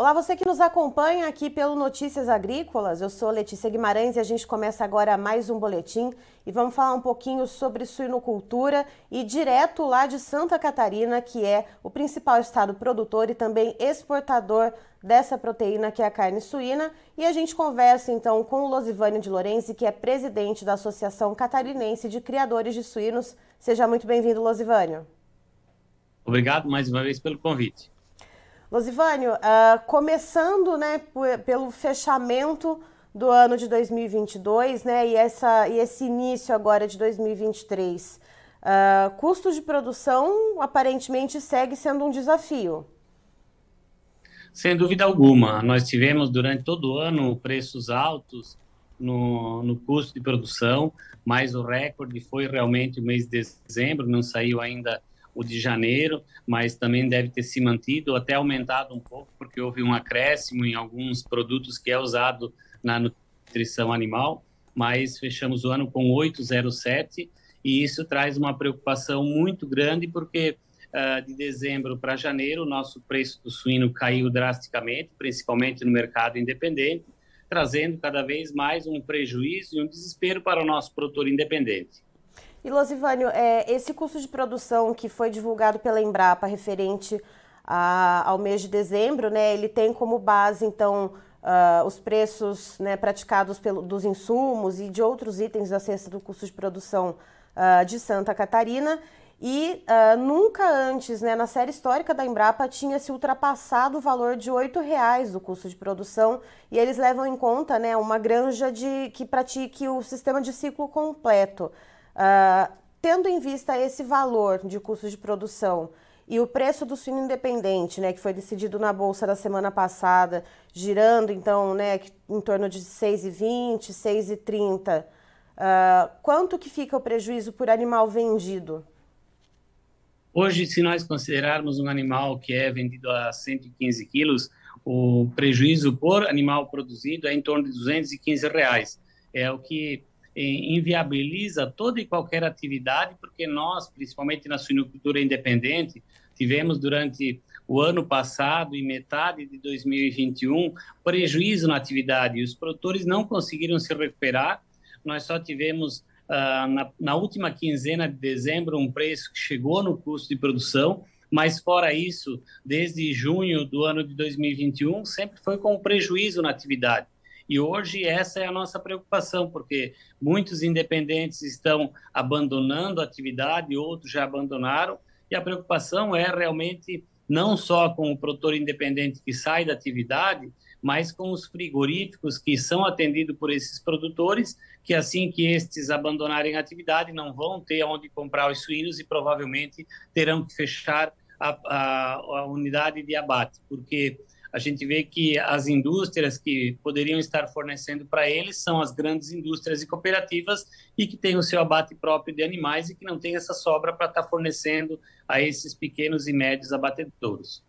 Olá, você que nos acompanha aqui pelo Notícias Agrícolas. Eu sou Letícia Guimarães e a gente começa agora mais um boletim e vamos falar um pouquinho sobre suinocultura e direto lá de Santa Catarina, que é o principal estado produtor e também exportador dessa proteína que é a carne suína. E a gente conversa então com o Losivânio de Lorenzi, que é presidente da Associação Catarinense de Criadores de Suínos. Seja muito bem-vindo, Losivânio. Obrigado mais uma vez pelo convite. Losivânio, uh, começando né, pelo fechamento do ano de 2022 né, e, essa, e esse início agora de 2023, uh, ah, custo de produção aparentemente segue sendo um desafio. Sem dúvida alguma. Nós tivemos durante todo o ano preços altos no, no custo de produção, mas o recorde foi realmente o mês de dezembro, não saiu ainda o de janeiro, mas também deve ter se mantido, até aumentado um pouco, porque houve um acréscimo em alguns produtos que é usado na nutrição animal, mas fechamos o ano com 807 e isso traz uma preocupação muito grande, porque uh, de dezembro para janeiro o nosso preço do suíno caiu drasticamente, principalmente no mercado independente, trazendo cada vez mais um prejuízo e um desespero para o nosso produtor independente. E Losivânio, é, esse custo de produção que foi divulgado pela Embrapa referente a, ao mês de dezembro, né, ele tem como base, então, uh, os preços né, praticados pelo, dos insumos e de outros itens da cesta do custo de produção uh, de Santa Catarina. E uh, nunca antes, né, na série histórica da Embrapa, tinha se ultrapassado o valor de R$ reais do custo de produção. E eles levam em conta né, uma granja de, que pratique o sistema de ciclo completo. Uh, tendo em vista esse valor de custo de produção e o preço do suíno independente, né, que foi decidido na bolsa da semana passada, girando então, né, em torno de 6,20, 6,30, uh, quanto que fica o prejuízo por animal vendido? Hoje, se nós considerarmos um animal que é vendido a 115 quilos, o prejuízo por animal produzido é em torno de 215 reais. É o que inviabiliza toda e qualquer atividade, porque nós, principalmente na suinocultura independente, tivemos durante o ano passado e metade de 2021 prejuízo na atividade os produtores não conseguiram se recuperar. Nós só tivemos uh, na, na última quinzena de dezembro um preço que chegou no custo de produção, mas fora isso, desde junho do ano de 2021 sempre foi com prejuízo na atividade. E hoje essa é a nossa preocupação, porque muitos independentes estão abandonando a atividade, outros já abandonaram, e a preocupação é realmente não só com o produtor independente que sai da atividade, mas com os frigoríficos que são atendidos por esses produtores, que assim que estes abandonarem a atividade, não vão ter onde comprar os suínos e provavelmente terão que fechar a, a, a unidade de abate, porque a gente vê que as indústrias que poderiam estar fornecendo para eles são as grandes indústrias e cooperativas e que têm o seu abate próprio de animais e que não tem essa sobra para estar tá fornecendo a esses pequenos e médios abatedouros.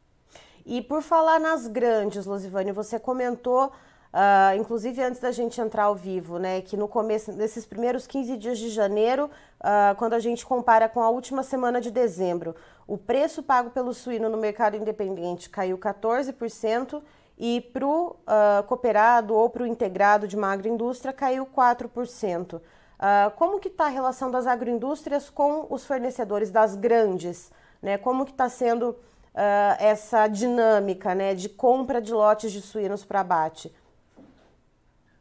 E por falar nas grandes, Losivane, você comentou Uh, inclusive antes da gente entrar ao vivo, né, que no começo, nesses primeiros 15 dias de janeiro, uh, quando a gente compara com a última semana de dezembro, o preço pago pelo suíno no mercado independente caiu 14% e para o uh, cooperado ou para o integrado de uma agroindústria caiu 4%. Uh, como que está a relação das agroindústrias com os fornecedores das grandes? Né? Como que está sendo uh, essa dinâmica né, de compra de lotes de suínos para abate?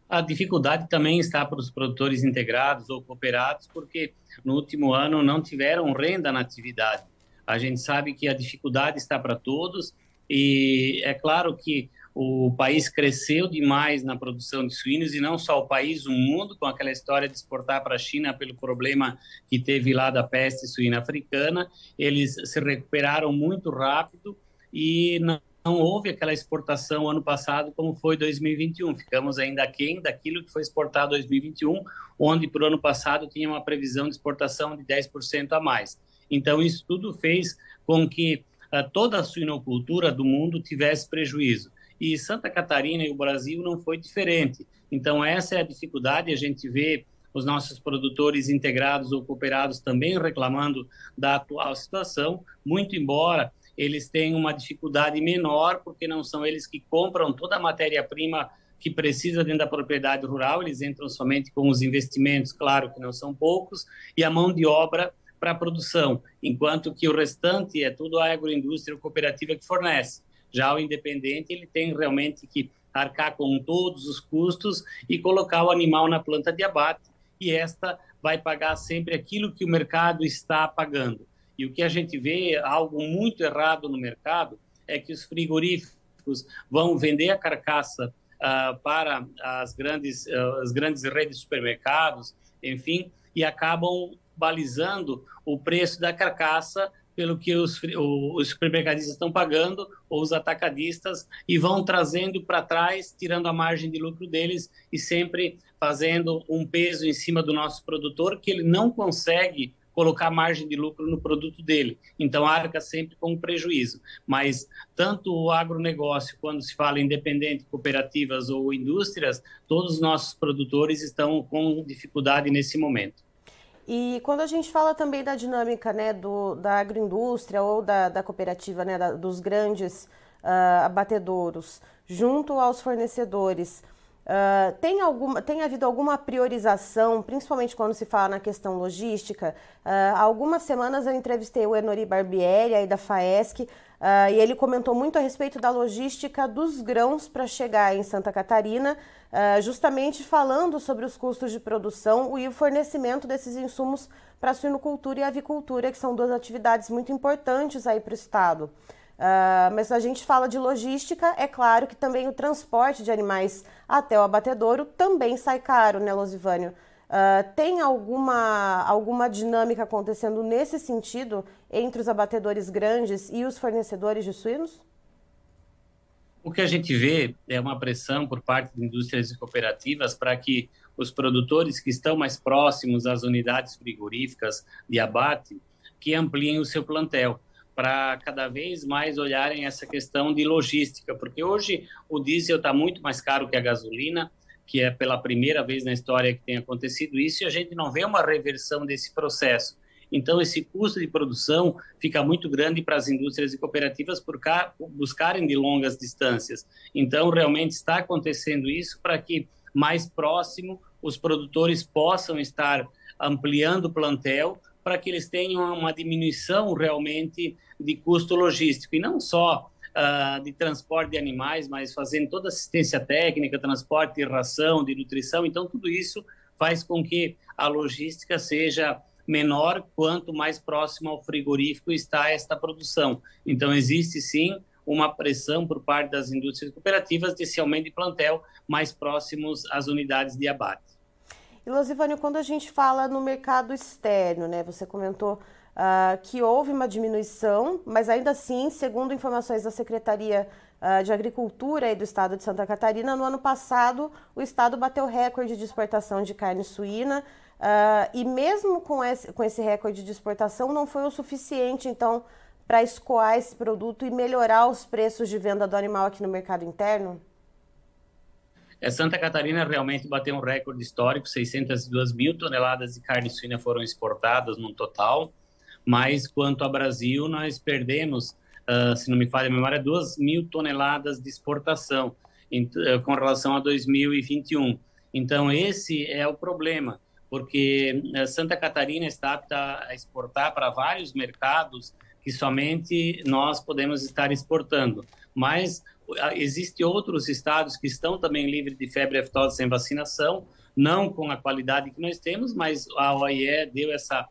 A dificuldade também está para os produtores integrados ou cooperados, porque no último ano não tiveram renda na atividade. A gente sabe que a dificuldade está para todos e é claro que o país cresceu demais na produção de suínos e não só o país, o mundo, com aquela história de exportar para a China pelo problema que teve lá da peste suína africana. Eles se recuperaram muito rápido e não não houve aquela exportação ano passado como foi 2021. Ficamos ainda aquém daquilo que foi exportado em 2021, onde para o ano passado tinha uma previsão de exportação de 10% a mais. Então, isso tudo fez com que uh, toda a suinocultura do mundo tivesse prejuízo. E Santa Catarina e o Brasil não foi diferente. Então, essa é a dificuldade, a gente vê os nossos produtores integrados ou cooperados também reclamando da atual situação, muito embora eles têm uma dificuldade menor, porque não são eles que compram toda a matéria-prima que precisa dentro da propriedade rural, eles entram somente com os investimentos, claro que não são poucos, e a mão de obra para a produção, enquanto que o restante é tudo a agroindústria cooperativa que fornece. Já o independente, ele tem realmente que arcar com todos os custos e colocar o animal na planta de abate, e esta vai pagar sempre aquilo que o mercado está pagando. E o que a gente vê, algo muito errado no mercado, é que os frigoríficos vão vender a carcaça uh, para as grandes, uh, as grandes redes de supermercados, enfim, e acabam balizando o preço da carcaça pelo que os, os supermercadistas estão pagando ou os atacadistas e vão trazendo para trás, tirando a margem de lucro deles e sempre fazendo um peso em cima do nosso produtor que ele não consegue colocar margem de lucro no produto dele. Então, arca sempre com prejuízo. Mas tanto o agronegócio, quando se fala independente, cooperativas ou indústrias, todos os nossos produtores estão com dificuldade nesse momento. E quando a gente fala também da dinâmica né, do, da agroindústria ou da, da cooperativa, né, da, dos grandes uh, abatedouros, junto aos fornecedores, uh, tem, alguma, tem havido alguma priorização, principalmente quando se fala na questão logística? Uh, há algumas semanas eu entrevistei o Enori Barbieri, aí da FAESC, Uh, e ele comentou muito a respeito da logística dos grãos para chegar em Santa Catarina, uh, justamente falando sobre os custos de produção e o fornecimento desses insumos para a suinocultura e a avicultura, que são duas atividades muito importantes aí para o estado. Uh, mas a gente fala de logística, é claro que também o transporte de animais até o abatedouro também sai caro, né, Losivânio? Uh, tem alguma, alguma dinâmica acontecendo nesse sentido entre os abatedores grandes e os fornecedores de suínos? O que a gente vê é uma pressão por parte de indústrias e cooperativas para que os produtores que estão mais próximos às unidades frigoríficas de abate que ampliem o seu plantel para cada vez mais olharem essa questão de logística, porque hoje o diesel está muito mais caro que a gasolina, que é pela primeira vez na história que tem acontecido isso, e a gente não vê uma reversão desse processo. Então, esse custo de produção fica muito grande para as indústrias e cooperativas por buscarem de longas distâncias. Então, realmente está acontecendo isso para que mais próximo os produtores possam estar ampliando o plantel para que eles tenham uma diminuição realmente de custo logístico e não só uh, de transporte de animais, mas fazendo toda assistência técnica, transporte de ração, de nutrição. Então, tudo isso faz com que a logística seja menor quanto mais próximo ao frigorífico está esta produção. Então, existe sim uma pressão por parte das indústrias cooperativas desse aumento de plantel mais próximos às unidades de abate. E Losivânio, quando a gente fala no mercado externo, né, você comentou uh, que houve uma diminuição, mas ainda assim, segundo informações da Secretaria uh, de Agricultura do Estado de Santa Catarina, no ano passado o Estado bateu recorde de exportação de carne suína. Uh, e mesmo com esse, com esse recorde de exportação, não foi o suficiente, então, para escoar esse produto e melhorar os preços de venda do animal aqui no mercado interno? É, Santa Catarina realmente bateu um recorde histórico, 602 mil toneladas de carne suína foram exportadas no total mas quanto ao Brasil, nós perdemos, uh, se não me falha a memória, 2 mil toneladas de exportação em, uh, com relação a 2021. Então, esse é o problema, porque uh, Santa Catarina está apta a exportar para vários mercados que somente nós podemos estar exportando. Mas existem outros estados que estão também livres de febre aftosa sem vacinação, não com a qualidade que nós temos, mas a OIE deu essa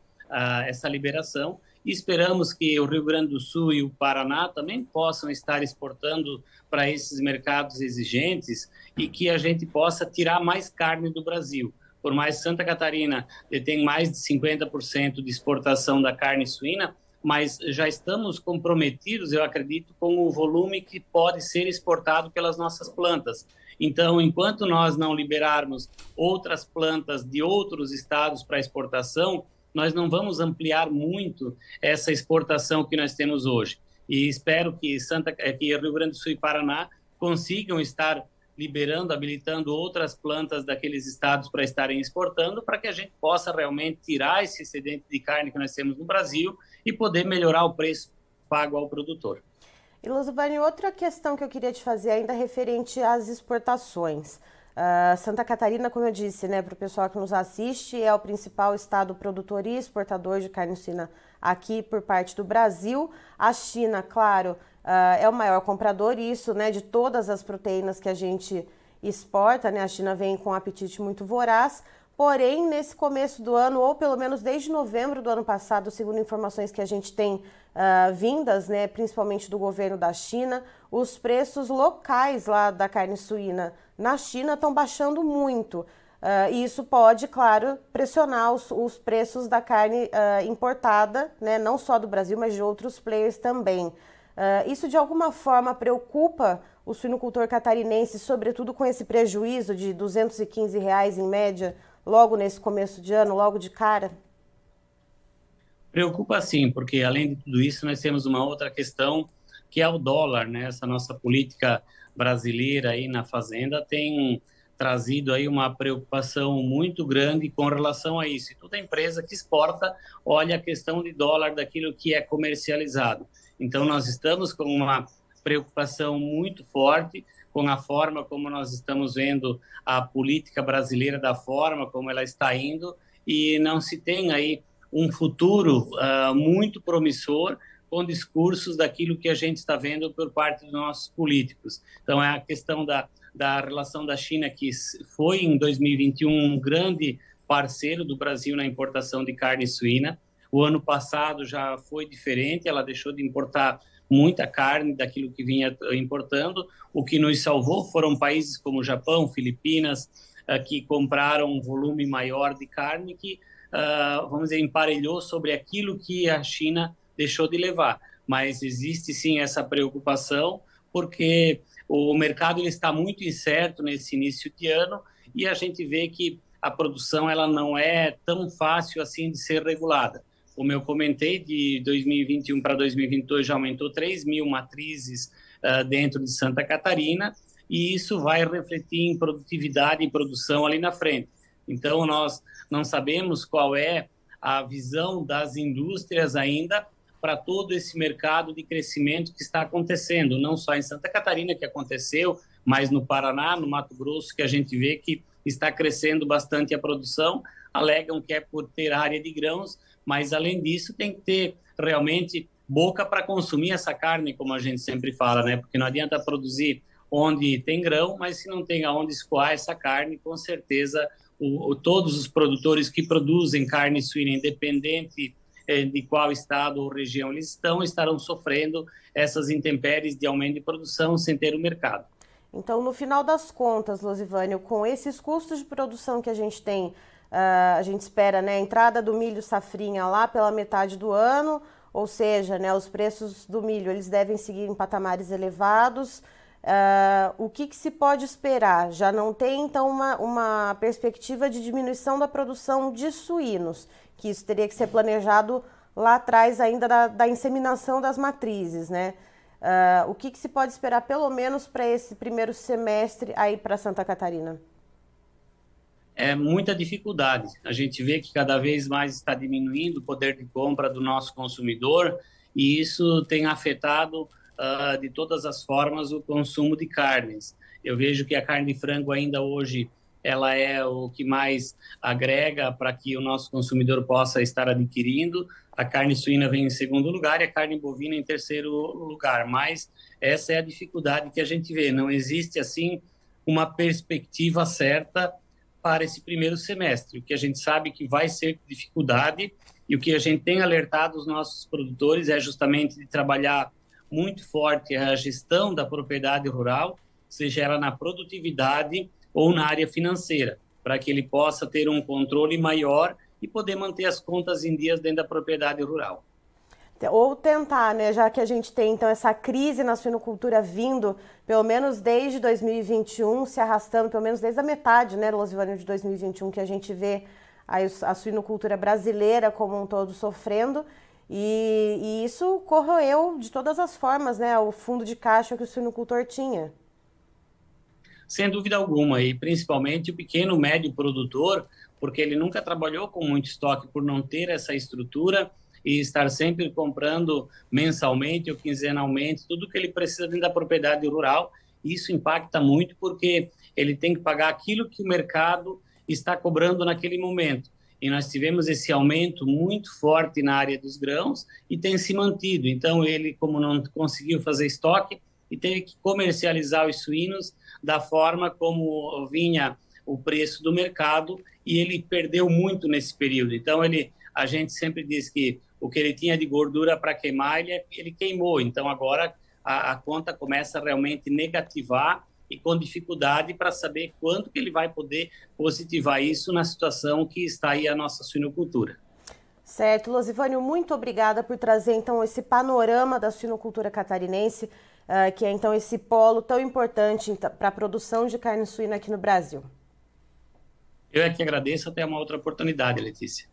essa liberação e esperamos que o Rio Grande do Sul e o Paraná também possam estar exportando para esses mercados exigentes e que a gente possa tirar mais carne do Brasil. Por mais Santa Catarina tem mais de 50% de exportação da carne suína, mas já estamos comprometidos, eu acredito, com o volume que pode ser exportado pelas nossas plantas. Então, enquanto nós não liberarmos outras plantas de outros estados para exportação, nós não vamos ampliar muito essa exportação que nós temos hoje. E espero que Santa, eh, que Rio Grande do Sul e Paraná consigam estar liberando, habilitando outras plantas daqueles estados para estarem exportando, para que a gente possa realmente tirar esse excedente de carne que nós temos no Brasil e poder melhorar o preço pago ao produtor. E Luzubani, outra questão que eu queria te fazer ainda referente às exportações. Uh, Santa Catarina, como eu disse, né, para o pessoal que nos assiste, é o principal estado produtor e exportador de carne suína aqui por parte do Brasil. A China, claro, uh, é o maior comprador, isso, né, de todas as proteínas que a gente exporta, né? A China vem com um apetite muito voraz. Porém, nesse começo do ano, ou pelo menos desde novembro do ano passado, segundo informações que a gente tem uh, vindas, né, principalmente do governo da China, os preços locais lá da carne suína na China estão baixando muito. Uh, e isso pode, claro, pressionar os, os preços da carne uh, importada, né, não só do Brasil, mas de outros players também. Uh, isso de alguma forma preocupa o suinocultor catarinense, sobretudo com esse prejuízo de 215 reais em média logo nesse começo de ano, logo de cara? Preocupa sim, porque além de tudo isso, nós temos uma outra questão que é o dólar, né? Essa nossa política brasileira aí na fazenda tem trazido aí uma preocupação muito grande com relação a isso. E toda empresa que exporta olha a questão de dólar daquilo que é comercializado. Então nós estamos com uma preocupação muito forte com a forma como nós estamos vendo a política brasileira, da forma como ela está indo, e não se tem aí um futuro uh, muito promissor com discursos daquilo que a gente está vendo por parte dos nossos políticos. Então, é a questão da, da relação da China, que foi em 2021 um grande parceiro do Brasil na importação de carne suína. O ano passado já foi diferente, ela deixou de importar muita carne daquilo que vinha importando. O que nos salvou foram países como Japão, Filipinas, uh, que compraram um volume maior de carne que, uh, vamos dizer, emparelhou sobre aquilo que a China deixou de levar. Mas existe sim essa preocupação, porque o mercado ele está muito incerto nesse início de ano e a gente vê que a produção ela não é tão fácil assim de ser regulada como eu comentei, de 2021 para 2022 já aumentou 3 mil matrizes uh, dentro de Santa Catarina, e isso vai refletir em produtividade e produção ali na frente. Então, nós não sabemos qual é a visão das indústrias ainda para todo esse mercado de crescimento que está acontecendo, não só em Santa Catarina, que aconteceu, mas no Paraná, no Mato Grosso, que a gente vê que está crescendo bastante a produção, alegam que é por ter área de grãos, mas além disso tem que ter realmente boca para consumir essa carne, como a gente sempre fala, né? Porque não adianta produzir onde tem grão, mas se não tem aonde escoar essa carne, com certeza o, o, todos os produtores que produzem carne suína, independente eh, de qual estado ou região eles estão, estarão sofrendo essas intempéries de aumento de produção sem ter o mercado. Então, no final das contas, Losivânio, com esses custos de produção que a gente tem Uh, a gente espera né, a entrada do milho safrinha lá pela metade do ano, ou seja, né, os preços do milho eles devem seguir em patamares elevados. Uh, o que, que, se pode esperar? Já não tem, então, uma, uma perspectiva de diminuição da produção de suínos, que isso teria que ser planejado lá atrás ainda da, da inseminação das matrizes, né? Uh, o que, que se pode esperar, pelo menos, para esse primeiro semestre aí para Santa Catarina? É muita dificuldade. A gente vê que cada vez mais está diminuindo o poder de compra do nosso consumidor e isso tem afetado uh, de todas as formas o consumo de carnes. Eu vejo que a carne de frango ainda hoje ela é o que mais agrega para que o nosso consumidor possa estar adquirindo. A carne suína vem em segundo lugar e a carne bovina em terceiro lugar. Mas essa é a dificuldade que a gente vê. Não existe assim uma perspectiva certa para esse primeiro semestre. O que a gente sabe que vai ser dificuldade e o que a gente tem alertado os nossos produtores é justamente de trabalhar muito forte a gestão da propriedade rural, seja ela na produtividade ou na área financeira, para que ele possa ter um controle maior e poder manter as contas em dias dentro da propriedade rural ou tentar, né, já que a gente tem então essa crise na suinocultura vindo, pelo menos desde 2021, se arrastando, pelo menos desde a metade, né, Losivânio, de 2021, que a gente vê a, suinocultura brasileira como um todo sofrendo, e, e, isso corroeu de todas as formas, né, o fundo de caixa que o suinocultor tinha. Sem dúvida alguma, e principalmente o pequeno, médio produtor, porque ele nunca trabalhou com muito estoque por não ter essa estrutura, e estar sempre comprando mensalmente ou quinzenalmente tudo que ele precisa dentro da propriedade rural. Isso impacta muito porque ele tem que pagar aquilo que o mercado está cobrando naquele momento. E nós tivemos esse aumento muito forte na área dos grãos e tem se mantido. Então, ele, como não conseguiu fazer estoque, e teve que comercializar os suínos da forma como vinha o preço do mercado e ele perdeu muito nesse período. Então, ele, a gente sempre diz que o que ele tinha de gordura para queimar, ele, ele queimou. Então, agora a, a conta começa realmente negativar e com dificuldade para saber quanto que ele vai poder positivar isso na situação que está aí a nossa suinocultura. Certo, Losivânio, muito obrigada por trazer então esse panorama da suinocultura catarinense, uh, que é então esse polo tão importante para a produção de carne suína aqui no Brasil. Eu é que agradeço, até uma outra oportunidade, Letícia.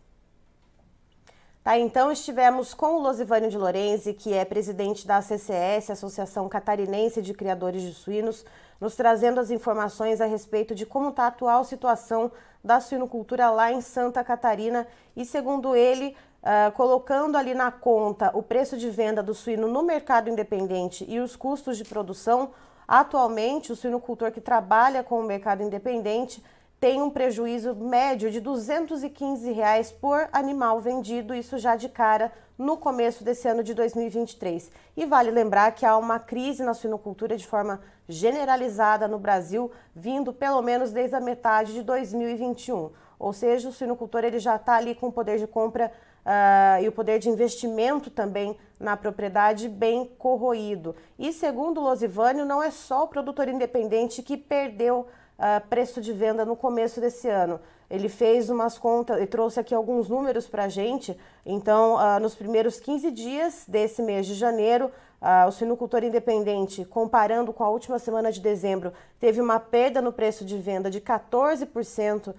Tá, então estivemos com o Losivânio de Lorenzi, que é presidente da CCS, Associação Catarinense de Criadores de Suínos, nos trazendo as informações a respeito de como está a atual situação da suinocultura lá em Santa Catarina. E, segundo ele, uh, colocando ali na conta o preço de venda do suíno no mercado independente e os custos de produção, atualmente o suinocultor que trabalha com o mercado independente tem um prejuízo médio de 215 reais por animal vendido, isso já de cara no começo desse ano de 2023. E vale lembrar que há uma crise na suinocultura de forma generalizada no Brasil, vindo pelo menos desde a metade de 2021. Ou seja, o suinocultor ele já está ali com o poder de compra uh, e o poder de investimento também na propriedade bem corroído. E segundo Losivânio, não é só o produtor independente que perdeu uh, preço de venda no começo desse ano. Ele fez umas contas e trouxe aqui alguns números para a gente. Então, uh, nos primeiros 15 dias desse mês de janeiro, uh, o suinocultor independente, comparando com a última semana de dezembro, teve uma perda no preço de venda de 14%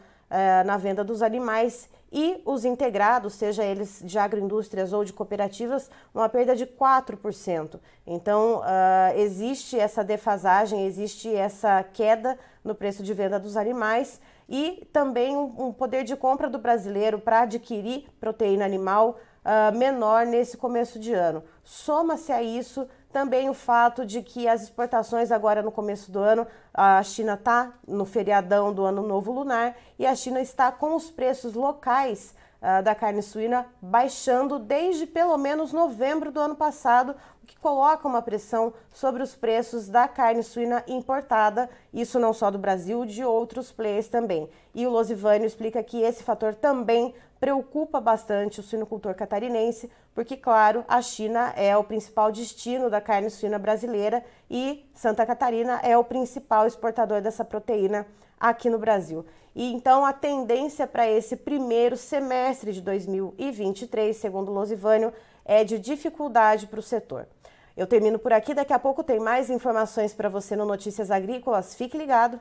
na venda dos animais e os integrados, seja eles de agroindústrias ou de cooperativas, uma perda de 4%. Então, uh, existe essa defasagem, existe essa queda no preço de venda dos animais e também um, um poder de compra do brasileiro para adquirir proteína animal uh, menor nesse começo de ano. Soma-se a isso também o fato de que as exportações agora no começo do ano, a China está no feriadão do Ano Novo Lunar e a China está com os preços locais uh, da carne suína baixando desde pelo menos novembro do ano passado, o que coloca uma pressão sobre os preços da carne suína importada, isso não só do Brasil, de outros players também. E o Losivânio explica que esse fator também preocupa bastante o suinocultor catarinense, porque, claro, a China é o principal destino da carne suína brasileira e Santa Catarina é o principal exportador dessa proteína aqui no Brasil. E então a tendência para esse primeiro semestre de 2023, segundo Losivânio, é de dificuldade para o setor. Eu termino por aqui, daqui a pouco tem mais informações para você no Notícias Agrícolas. Fique ligado!